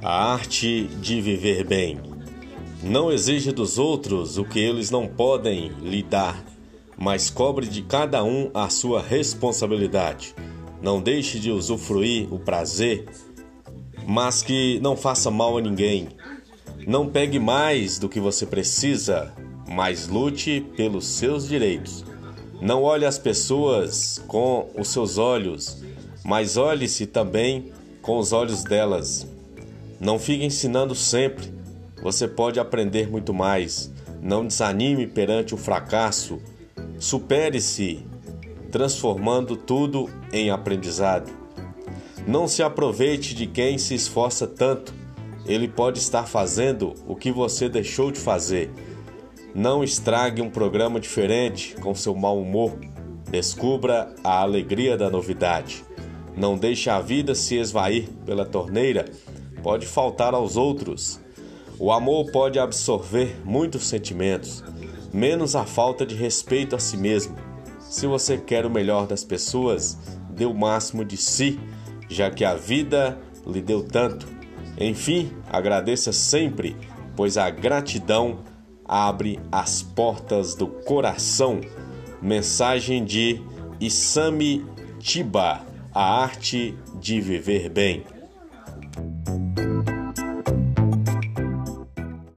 A arte de viver bem. Não exija dos outros o que eles não podem lhe dar, mas cobre de cada um a sua responsabilidade. Não deixe de usufruir o prazer, mas que não faça mal a ninguém. Não pegue mais do que você precisa, mas lute pelos seus direitos. Não olhe as pessoas com os seus olhos, mas olhe-se também com os olhos delas. Não fique ensinando sempre. Você pode aprender muito mais. Não desanime perante o fracasso. Supere-se, transformando tudo em aprendizado. Não se aproveite de quem se esforça tanto. Ele pode estar fazendo o que você deixou de fazer. Não estrague um programa diferente com seu mau humor. Descubra a alegria da novidade. Não deixe a vida se esvair pela torneira pode faltar aos outros. O amor pode absorver muitos sentimentos, menos a falta de respeito a si mesmo. Se você quer o melhor das pessoas, dê o máximo de si, já que a vida lhe deu tanto. Enfim, agradeça sempre, pois a gratidão abre as portas do coração. Mensagem de Isami Tiba, a arte de viver bem.